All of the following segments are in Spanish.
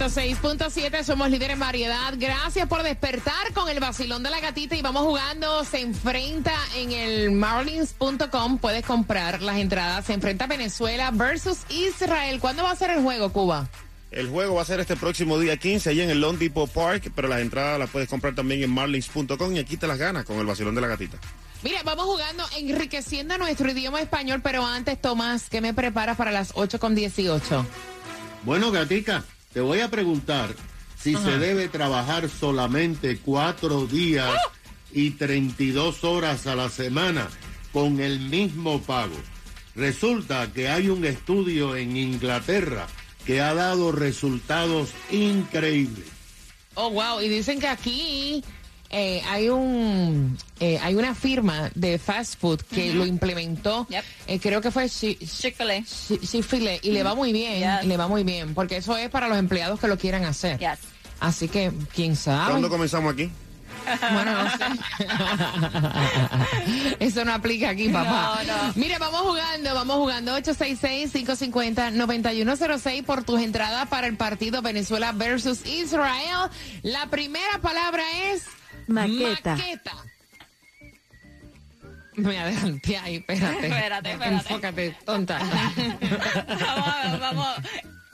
El nuevo Sol 106.7, somos líderes en variedad. Gracias por despertar con el vacilón de la gatita y vamos jugando. Se enfrenta en el marlins.com. Puedes comprar las entradas. Se enfrenta Venezuela versus Israel. ¿Cuándo va a ser el juego, Cuba? El juego va a ser este próximo día 15 allá en el Lone Depot Park, pero las entradas las puedes comprar también en marlins.com y aquí te las ganas con el vacilón de la gatita. Mira, vamos jugando, enriqueciendo nuestro idioma español, pero antes, Tomás, ¿qué me preparas para las 8 con 18? Bueno, Gatica, te voy a preguntar si se debe trabajar solamente cuatro días y 32 horas a la semana con el mismo pago. Resulta que hay un estudio en Inglaterra que ha dado resultados increíbles. Oh, wow. Y dicen que aquí eh, hay un eh, hay una firma de fast food que lo implementó. Yep. eh, creo que fue Chi- Chick-fil-A. Chi- Chick-fil-A, y le va muy bien. Yes. Le va muy bien. Porque eso es para los empleados que lo quieran hacer. Yes. Así que, quién sabe. ¿Cuándo comenzamos aquí? Bueno, no sé. Eso no aplica aquí, papá. No, no. Mire, vamos jugando, vamos jugando 866-550-9106 por tus entradas para el partido Venezuela versus Israel. La primera palabra es Maqueta. maqueta. Me adelanté ahí, espérate. Espérate, espérate. Enfócate, tonta. vamos, a ver, vamos.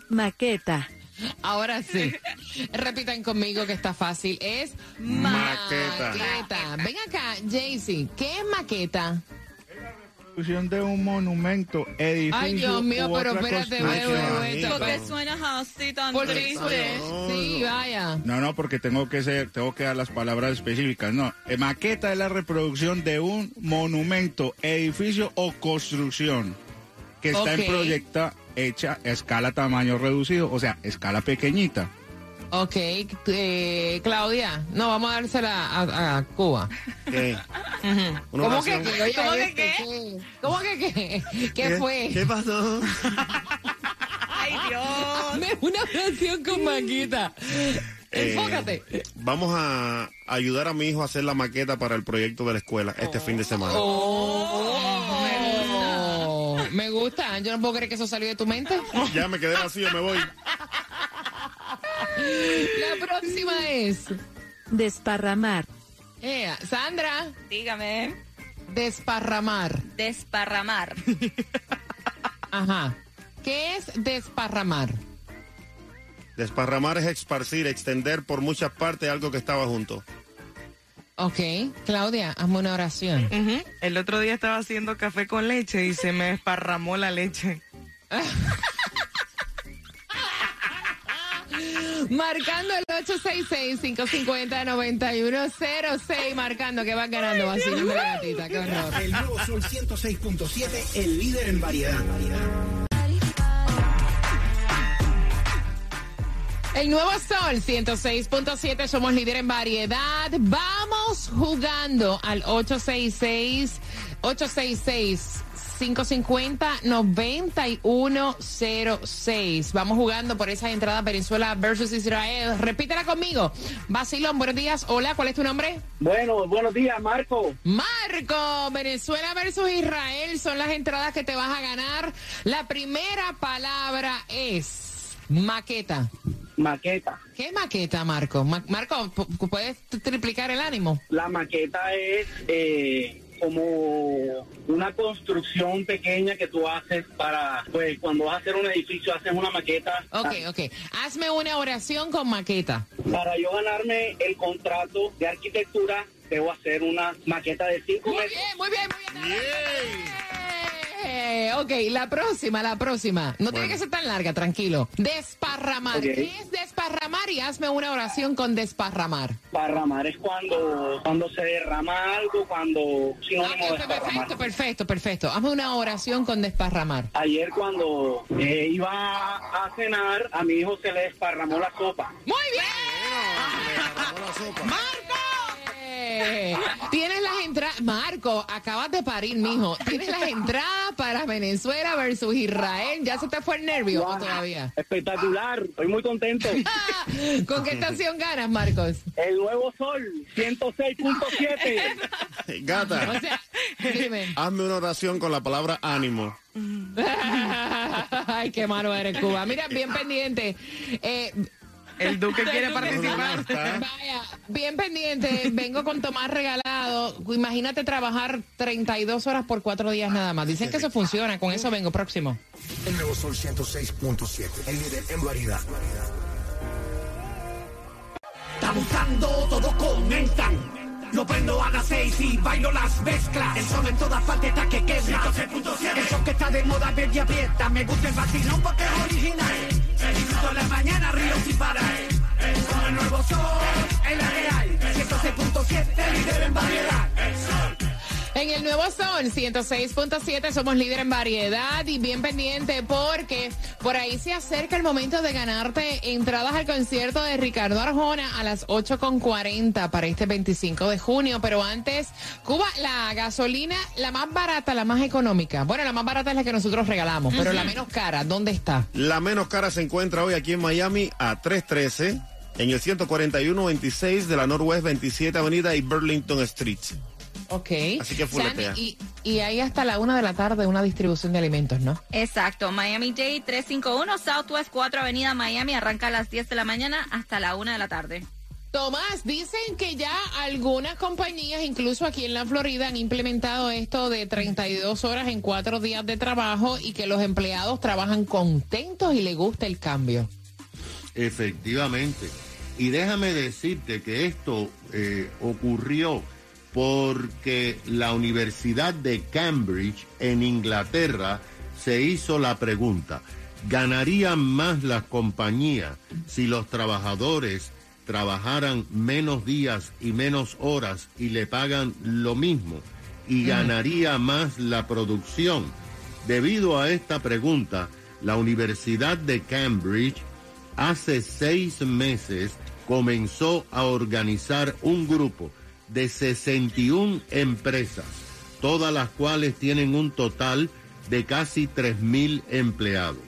Maqueta. Ahora sí. Repitan conmigo que está fácil. Es Maqueta. maqueta. Ven acá, Jaycee. ¿Qué es maqueta? Construcción de un monumento, edificio Ay, Dios mío, pero espérate, esto, ¿Por qué pues. suena así tan triste? sí, vaya. No, no, porque tengo que ser, tengo que dar las palabras específicas. No, Eh, maqueta es la reproducción de un monumento, edificio o construcción que está Ok. en proyecta hecha a escala tamaño reducido, o sea, escala pequeñita. Ok, eh, Claudia, no, vamos a dársela a, a Cuba. ¿Qué? ¿Cómo que qué? ¿Cómo que este, qué? ¿qué? ¿Cómo que qué? ¿Qué fue? ¿Qué pasó? Ay, Dios. Hazme una oración con maqueta. Eh, Enfócate. Vamos a ayudar a mi hijo a hacer la maqueta para el proyecto de la escuela este fin de semana. Oh, me gusta. Yo no puedo creer que eso salió de tu mente. Ya me quedé vacío, me voy. La próxima es. Desparramar. eh, Sandra, Dígame. desparramar. Desparramar. Ajá. ¿Qué es desparramar? Desparramar es esparcir, extender por muchas partes algo que estaba junto. Ok, Claudia, hazme una oración. El otro día estaba haciendo café con leche y se me desparramó la leche. Marcando el 866-550-9106. Marcando que van ganando de la gatita. Qué horror. El nuevo Sol 106.7, el líder en variedad. El nuevo Sol 106.7, somos líder en variedad. Vamos jugando al 866 866 550-9106. Vamos jugando por esa entrada Venezuela versus Israel. Repítela conmigo. Basilón, buenos días. Hola, ¿cuál es tu nombre? Bueno, buenos días, Marco. Marco, Venezuela versus Israel son las entradas que te vas a ganar. La primera palabra es maqueta. Maqueta. ¿Qué maqueta, Marco? Ma- Marco, pu- ¿puedes triplicar el ánimo? La maqueta es eh, como una construcción pequeña que tú haces para, pues, cuando vas a hacer un edificio, haces una maqueta. Ok, ok. Hazme una oración con maqueta. Para yo ganarme el contrato de arquitectura, debo hacer una maqueta de 5 Muy metros. bien, muy bien, muy bien. Eh, ok, la próxima, la próxima. No tiene que ser tan larga, tranquilo. Desparramar. Ok. ¿Qué es desparramar? Y hazme una oración con desparramar. Parramar es cuando, cuando se derrama algo, cuando sinónimo perfecto, perfecto, perfecto. Hazme una oración con desparramar. Ayer cuando eh, iba a cenar, a mi hijo se le desparramó la sopa. Muy bien. ¡Marco! Eh, tienes las entradas, Marco, acabas de parir, mijo. Tienes las entradas para Venezuela versus Israel. ¿Ya se te fue el nervio o todavía? Espectacular, estoy muy contento. ¿Con qué estación ganas, Marcos? El nuevo sol, 106.7. Gata, O sea, dime. hazme una oración con la palabra ánimo. Ay, qué malo eres, Cuba. Mira, bien pendiente. Eh, El Duque quiere participar. Vaya, bien pendiente, vengo con Tomás regalado. Imagínate trabajar 32 horas por cuatro días nada más. Dicen que eso funciona, con eso vengo próximo. El nuevo Sol 106.7, el líder en variedad. Está buscando, todos comentan. Lo prendo a las seis y bailo las mezclas. El sol en todas partes está que quema. 106.7. El sol que está de moda, verde y aprieta. Me gusta el vacilón porque es original. El disfruto en la mañana, río sin parar. Con el nuevo sol, en la real. 106.7, líder en variedad. En el nuevo Son 106.7 somos líder en variedad y bien pendiente porque por ahí se acerca el momento de ganarte entradas al concierto de Ricardo Arjona a las 8.40 para este 25 de junio. Pero antes, Cuba, la gasolina, la más barata, la más económica. Bueno, la más barata es la que nosotros regalamos, pero la menos cara, ¿dónde está? La menos cara se encuentra hoy aquí en Miami a 313 en el 141-26 de la Northwest 27 Avenida y Burlington Street. Ok. Así que fuletea. Sandy, y, y ahí hasta la una de la tarde una distribución de alimentos, ¿no? Exacto, Miami J 351 Southwest 4 Avenida Miami arranca a las 10 de la mañana hasta la 1 de la tarde. Tomás, dicen que ya algunas compañías, incluso aquí en la Florida, han implementado esto de 32 horas en cuatro días de trabajo y que los empleados trabajan contentos y les gusta el cambio. Efectivamente. Y déjame decirte que esto eh, ocurrió porque la Universidad de Cambridge en Inglaterra se hizo la pregunta, ¿ganarían más las compañías si los trabajadores trabajaran menos días y menos horas y le pagan lo mismo? ¿Y ganaría más la producción? Debido a esta pregunta, la Universidad de Cambridge hace seis meses comenzó a organizar un grupo de 61 empresas, todas las cuales tienen un total de casi 3.000 empleados.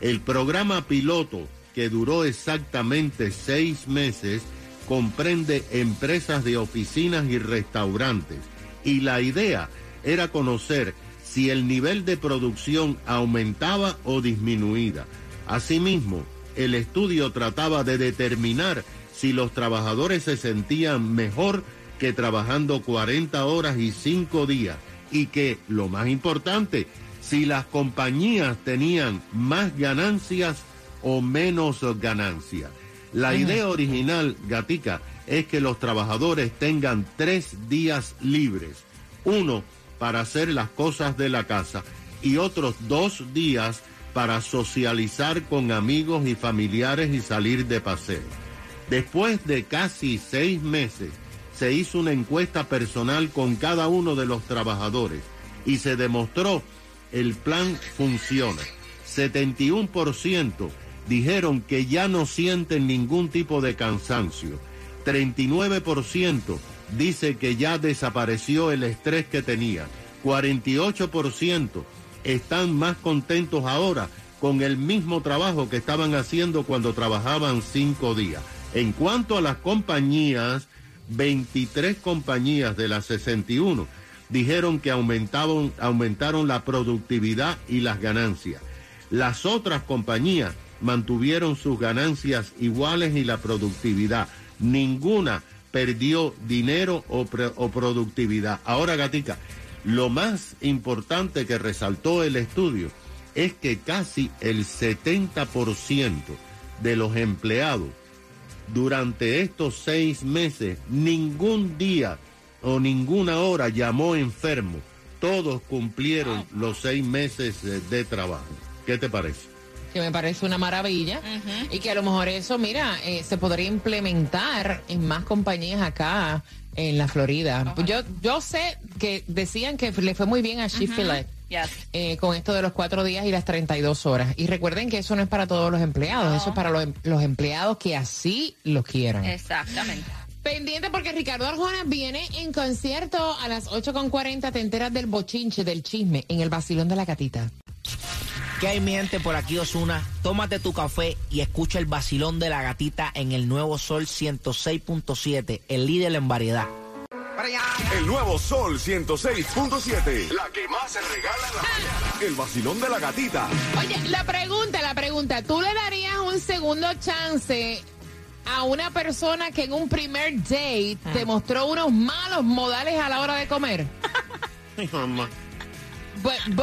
El programa piloto, que duró exactamente seis meses, comprende empresas de oficinas y restaurantes. Y la idea era conocer si el nivel de producción aumentaba o disminuía. Asimismo, el estudio trataba de determinar si los trabajadores se sentían mejor que trabajando 40 horas y 5 días y que, lo más importante, si las compañías tenían más ganancias o menos ganancias. La idea original, Gatica, es que los trabajadores tengan tres días libres. Uno para hacer las cosas de la casa y otros dos días para socializar con amigos y familiares y salir de paseo. Después de casi seis meses, se hizo una encuesta personal con cada uno de los trabajadores y se demostró el plan funciona. 71% dijeron que ya no sienten ningún tipo de cansancio. 39% dice que ya desapareció el estrés que tenía. 48% están más contentos ahora con el mismo trabajo que estaban haciendo cuando trabajaban cinco días. En cuanto a las compañías, 23 compañías de las 61 dijeron que aumentaron, aumentaron la productividad y las ganancias. Las otras compañías mantuvieron sus ganancias iguales y la productividad. Ninguna perdió dinero o, o productividad. Ahora, Gatica, lo más importante que resaltó el estudio es que casi el 70% de los empleados durante estos seis meses ningún día o ninguna hora llamó enfermo. Todos cumplieron los seis meses eh, de trabajo. ¿Qué te parece? que me parece una maravilla y que a lo mejor eso, mira, eh, se podría implementar en más compañías acá en la Florida. Yo yo sé que decían que le fue muy bien a Chick-fil-A. Yes. eh, con esto de los cuatro días y las 32 horas. Y recuerden que eso no es para todos los empleados, eso es para los, em- los empleados que así lo quieran. Exactamente. Pendiente porque Ricardo Arjona viene en concierto a las 8.40. Te enteras del bochinche, del chisme en el vacilón de la gatita. ¿Qué hay mi gente por aquí Osuna? Tómate tu café y escucha el vacilón de la gatita en el nuevo Sol 106.7, el líder en variedad. El nuevo Sol 106.7. La que más se regala en la mañana. El vacilón de la gatita. Oye, la pregunta, la pregunta. ¿Tú le darías un segundo chance a una persona que en un primer date te mostró unos malos modales a la hora de comer? Ay, mamá.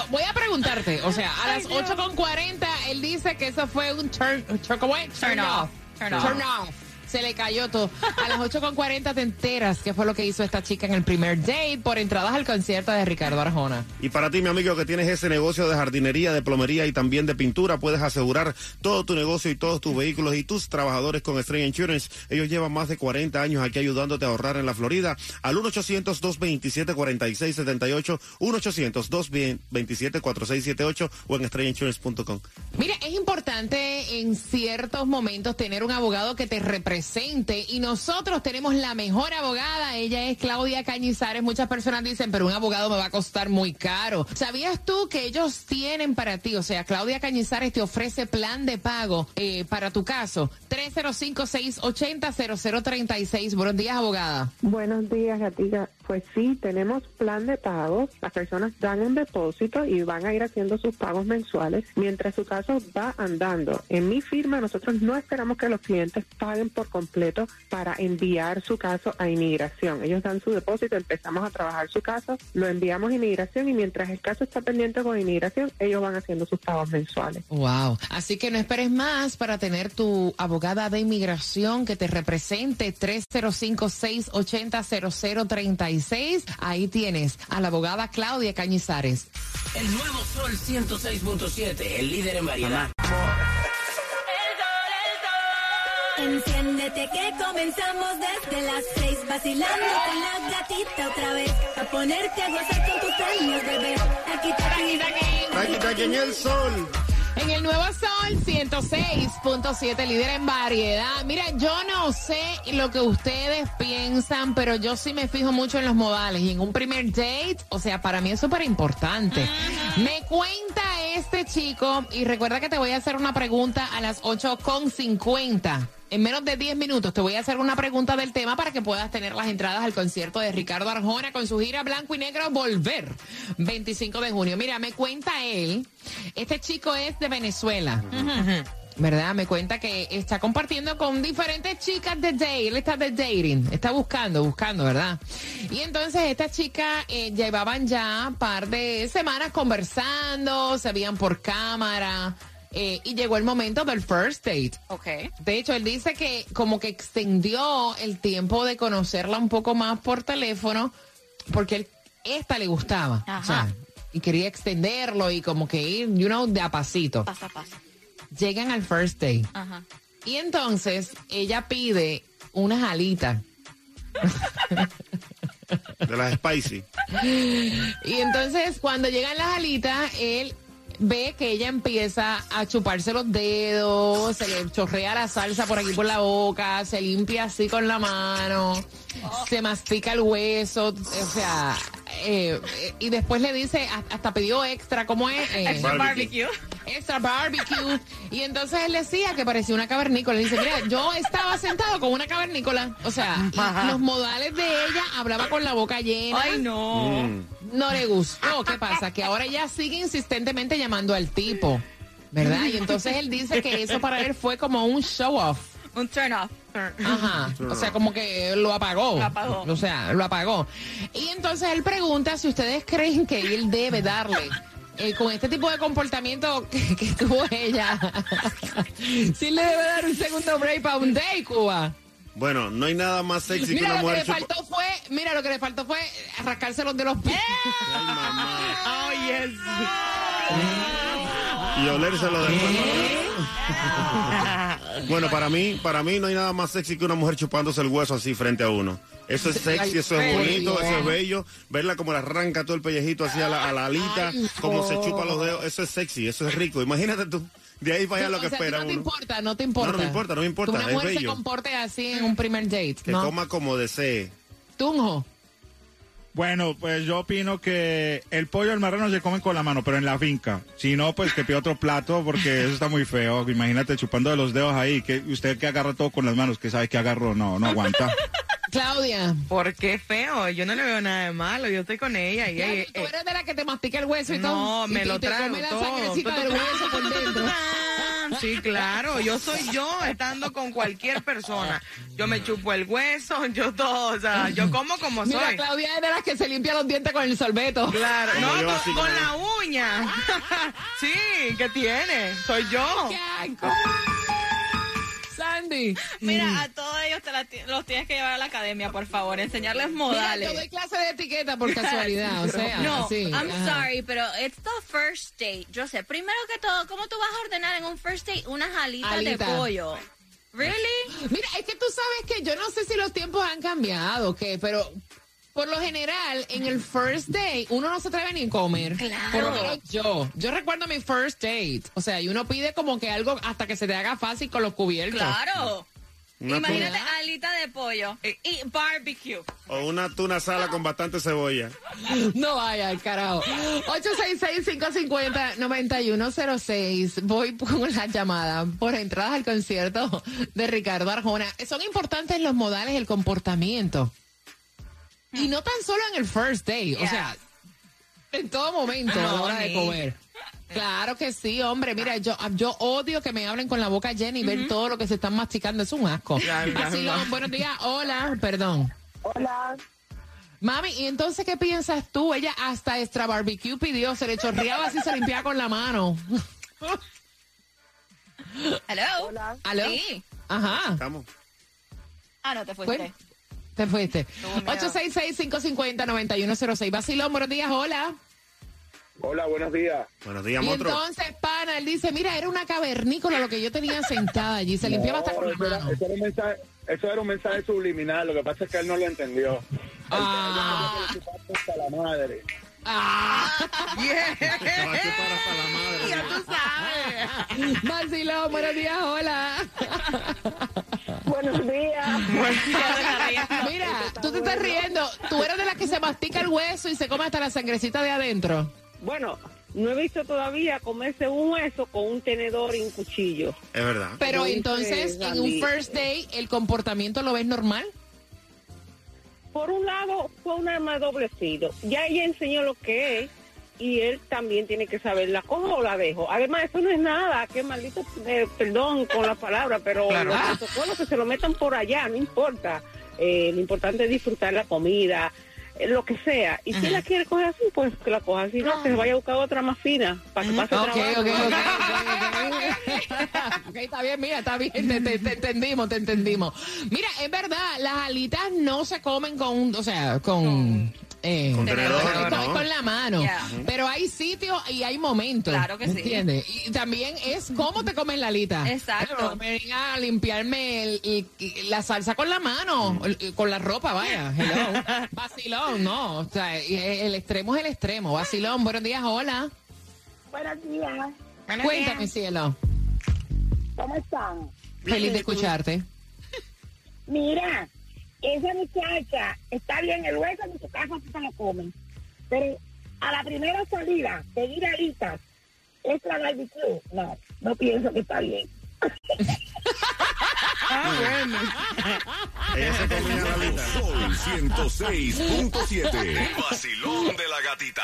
Voy a preguntarte, o sea, a las 8.40 él dice que eso fue un turn, turn, ¿cómo es? Turn off. Turn off. Turn off. Se le cayó todo. A las 8.40 te enteras qué fue lo que hizo esta chica en el primer date por entradas al concierto de Ricardo Arjona. Y para ti, mi amigo, que tienes ese negocio de jardinería, de plomería y también de pintura, puedes asegurar todo tu negocio y todos tus vehículos y tus trabajadores con Estrella Insurance. Ellos llevan más de 40 años aquí ayudándote a ahorrar en la Florida. Al 1-800-227-4678, 1-800-227-4678 o en estrellainsurance.com. Mira, es importante en ciertos momentos tener un abogado que te represente y nosotros tenemos la mejor abogada. Ella es Claudia Cañizares. Muchas personas dicen, pero un abogado me va a costar muy caro. ¿Sabías tú que ellos tienen para ti? O sea, Claudia Cañizares te ofrece plan de pago eh, para tu caso. 305-680-0036. Buenos días, abogada. Buenos días, Gatica. Pues sí, tenemos plan de pago. Las personas dan un depósito y van a ir haciendo sus pagos mensuales mientras su caso va andando. En mi firma nosotros no esperamos que los clientes paguen por completo para enviar su caso a inmigración. Ellos dan su depósito, empezamos a trabajar su caso, lo enviamos a inmigración y mientras el caso está pendiente con inmigración, ellos van haciendo sus pagos mensuales. Wow. Así que no esperes más para tener tu abogada de inmigración que te represente 305-680-0036. Ahí tienes a la abogada Claudia Cañizares. El nuevo Sol 106.7, el líder en variedad. Enciéndete que comenzamos desde las seis vacilando con la gatita otra vez a ponerte a gozar con tus sueños bebé aquí aquí Aquí está aquí en el sol. En el Nuevo Sol 106.7, líder en variedad. Mira, yo no sé lo que ustedes piensan, pero yo sí me fijo mucho en los modales. Y en un primer date, o sea, para mí es súper importante. Me cuenta este chico, y recuerda que te voy a hacer una pregunta a las 8.50. En menos de 10 minutos te voy a hacer una pregunta del tema para que puedas tener las entradas al concierto de Ricardo Arjona con su gira Blanco y Negro Volver, 25 de junio. Mira, me cuenta él, este chico es de Venezuela. ¿Verdad? Me cuenta que está compartiendo con diferentes chicas de date. Él está de dating, está buscando, buscando, ¿verdad? Y entonces esta chica eh, llevaban ya un par de semanas conversando, se veían por cámara. Eh, y llegó el momento del first date. Ok. De hecho, él dice que como que extendió el tiempo de conocerla un poco más por teléfono porque él, esta le gustaba. Ajá. O sea, y quería extenderlo y como que ir, you know, de a pasito. Paso a paso. Llegan al first date. Ajá. Y entonces ella pide unas alitas. De las spicy. Y entonces cuando llegan las alitas, él ve que ella empieza a chuparse los dedos, se le chorrea la salsa por aquí por la boca, se limpia así con la mano, se mastica el hueso, o sea, eh, y después le dice, "Ha- hasta pidió extra, ¿cómo es? Eh, Extra barbecue. extra barbecue. Y entonces él decía que parecía una cavernícola. Dice, mira, yo estaba sentado con una cavernícola. O sea, los modales de ella hablaba con la boca llena. Ay, no. Mm. No le gustó. ¿Qué pasa? Que ahora ella sigue insistentemente llamando al tipo. ¿Verdad? Y entonces él dice que eso para él fue como un show off. Un turn off. Ajá. O sea, como que lo apagó. Lo apagó. O sea, lo apagó. Y entonces él pregunta si ustedes creen que él debe darle. eh, con este tipo de comportamiento que, que tuvo ella, si le debe dar un segundo break para un day, Cuba. Bueno, no hay nada más sexy que Mira, una lo que mujer le chupa- faltó fue, mira, lo que le faltó fue rascárselos de los pies. Ay, mamá. Oh, yes. Y olérselo después. Bueno, para mí, para mí no hay nada más sexy que una mujer chupándose el hueso así frente a uno. Eso es sexy, eso es bonito, eso es bello. Verla como le arranca todo el pellejito así a la, a la alita, Ay, como se chupa los dedos, eso es sexy, eso es rico. Imagínate tú De ahí para allá lo que o sea, espera no te importa, no te importa. No, no me importa, no me importa, Que una es mujer se comporte así en un primer date, Que ¿no? coma como desee. Tunjo. Bueno, pues yo opino que el pollo al marrano se come con la mano, pero en la finca. Si no, pues que pida otro plato porque eso está muy feo. Imagínate chupando de los dedos ahí, que usted que agarra todo con las manos, que sabe que agarró, no, no aguanta. Claudia. ¿Por qué feo? Yo no le veo nada de malo. Yo estoy con ella. Y ella ¿Tú eres de la que te mastica el hueso y todo? No, me y, lo te trago la todo. sangrecita del hueso por dentro. Sí, claro, yo soy yo estando con cualquier persona. Yo me chupo el hueso, yo todo, o sea, yo como como Mira, soy. Claudia es de las que se limpia los dientes con el sorbeto. Claro, no, yo, con, la uña. sí, ¿qué tiene? Soy yo. Sandy. Mira, a todos te la los tienes que llevar a la academia, por favor, enseñarles Mira, modales. yo doy clase de etiqueta por casualidad, o sea, no, sí. I'm ajá. sorry, pero it's the first date. Yo sé, primero que todo, ¿cómo tú vas a ordenar en un first date unas alitas Alita. de pollo? ¿Really? Mira, es que tú sabes que yo no sé si los tiempos han cambiado qué, pero por lo general, en el first date, uno no se atreve ni a comer. Claro. Por lo menos yo. Yo recuerdo mi first date. O sea, y uno pide como que algo hasta que se te haga fácil con los cubiertos. Claro. Una Imagínate tuna. alita de pollo y barbecue. O una tuna sala con bastante cebolla. No vaya al carajo. 866-550-9106. Voy con la llamada por entradas al concierto de Ricardo Arjona. Son importantes los modales, el comportamiento. Y no tan solo en el first day, o sea, en todo momento a la hora de comer. Claro que sí, hombre. Mira, yo, yo odio que me hablen con la boca llena y ver todo lo que se están masticando. Es un asco. Vacilón, claro. buenos días. Hola, perdón. Hola. Mami, ¿y entonces qué piensas tú? Ella hasta extra barbecue pidió, se le chorreaba así, se limpiaba con la mano. Hello. Hola. ¿Aló? Sí. Ajá. Estamos. Ah, no te fuiste. Bueno, te fuiste. Tuvo miedo. 866-550-9106. Vacilón, buenos días, hola. Hola, buenos días. Buenos días, Y entonces, pana, él dice, mira, era una cavernícola lo que yo tenía sentada allí, se limpiaba hasta con la eso, era, mano. eso era un mensaje, eso era un mensaje subliminal, lo que pasa es que él no lo entendió. Ah, Hasta la madre. ah, Te va a chupar hasta la madre. ya tú sabes. Vacilón, buenos días, hola. Buenos días. Mira, tú te estás riendo. Tú eres de las que se mastica el hueso y se come hasta la sangrecita de adentro. Bueno, no he visto todavía comerse un hueso con un tenedor y un cuchillo. Es verdad. Pero entonces, en un first day, ¿el comportamiento lo ves normal? Por un lado, fue un arma de doble filo. Ya ella enseñó lo que es y él también tiene que saber la cojo o la dejo. Además, eso no es nada. Qué maldito, eh, perdón con la palabra, pero Claro. los protocolos que se lo metan por allá, no importa. Eh, lo importante es disfrutar la comida, lo que sea. Y si la quiere coger así, pues que la coja. Si no, que se vaya a buscar otra más fina para que pase Ok, trabajo. ok, ok, ok. Ok, está bien, mira, está bien, te, te- te entendimos, te entendimos. Mira, es verdad, las alitas no se comen con, o sea, con... eh, Con tenedor, con, ¿no? con la mano. Yeah. Pero hay sitios y hay momentos. Claro que sí. ¿Entiendes? Y también es cómo te comes la alita. Exacto. Pero a limpiarme el- el- el- la salsa con la mano, el- con la ropa, vaya. Hello. Vacilón, no. O sea, el extremo es el extremo. Vacilón, buenos días, hola. Buenos días. Cuéntame, cielo. ¿Cómo están? Feliz de escucharte. Mira, esa muchacha está bien, el hueso en su casa se lo comen. Pero a la primera salida, pedir alitas, extra barbecue, no, no pienso que está bien. Ah, bueno. Ella se comía la alita. Sol 106.7. El vacilón de la gatita.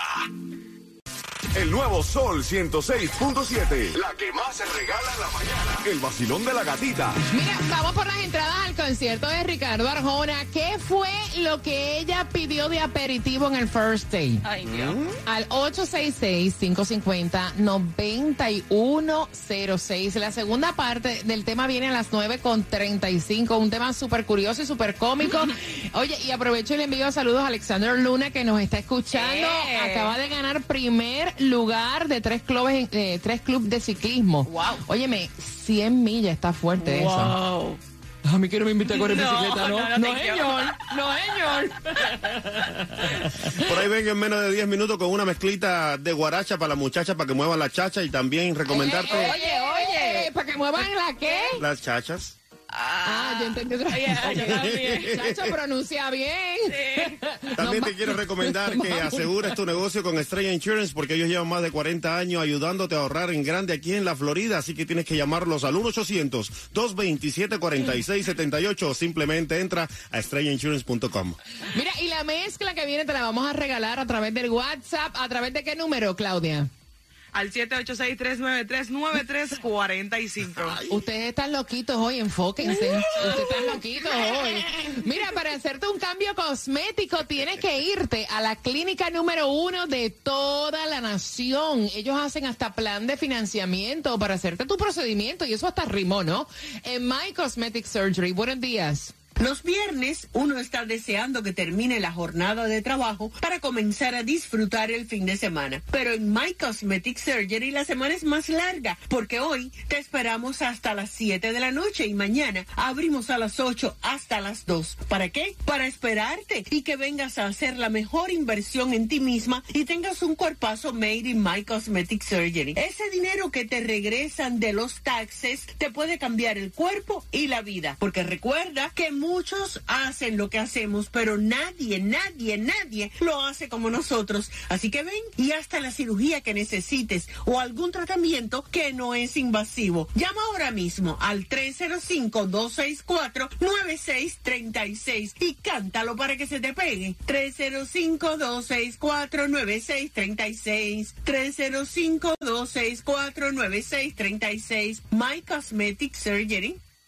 El nuevo Sol 106.7. La que más se regala en la mañana. El vacilón de la gatita. Mira, vamos por las entradas al concierto de Ricardo Arjona. ¿Qué fue lo que ella pidió de aperitivo en el first day? Ay, Dios. Al 866-550-9106. La segunda parte del tema viene a las 9 con 35. Un tema súper curioso y súper cómico. Oye, y aprovecho y le envío saludos a Alexander Luna que nos está escuchando. Eh. Acaba de ganar primer lugar de tres clubes, eh, tres clubes de ciclismo. Wow. Óyeme, 100 millas está fuerte eso. Wow. A mí que no me invita a correr No, bicicleta, ¿no? no, no quiero. señor. No, señor. Por ahí vengo en menos de 10 minutos con una mezclita de guaracha para la muchacha para que mueva la chacha y también recomendarte Oye, oye. Oye, ¿para que muevan la qué? Las chachas. Ah, yo entendí otra Chacho, pronuncia bien. También te quiero recomendar que asegures tu negocio con Estrella Insurance porque ellos llevan más de 40 años ayudándote a ahorrar en grande aquí en la Florida, así que tienes que llamarlos al 1-800-227-4678 o simplemente entra a estrellainsurance.com. Mira, y la mezcla que viene te la vamos a regalar a través del WhatsApp. ¿A través de qué número, Claudia? Al 786-393-9345. Ustedes están loquitos hoy, enfóquense. Ustedes están loquitos hoy. Mira, para hacerte un cambio cosmético tienes que irte a la clínica número uno de toda la nación. Ellos hacen hasta plan de financiamiento para hacerte tu procedimiento y eso hasta rimó, ¿no? En My Cosmetic Surgery. Buenos días. Los viernes uno está deseando que termine la jornada de trabajo para comenzar a disfrutar el fin de semana. Pero en My Cosmetic Surgery la semana es más larga porque hoy te esperamos hasta las 7 de la noche y mañana abrimos a las 8 hasta las 2. ¿Para qué? Para esperarte y que vengas a hacer la mejor inversión en ti misma y tengas un cuerpazo made in My Cosmetic Surgery. Ese dinero que te regresan de los taxes te puede cambiar el cuerpo y la vida. Porque recuerda que muchos hacen lo que hacemos, pero nadie, nadie, nadie lo hace como nosotros. Así que ven y hasta la cirugía que necesites o algún tratamiento que no es invasivo. Llama ahora mismo al 305-264-9636 y cántalo para que se te pegue. 305-264-9636. 305-264-9636. My Cosmetic Surgery.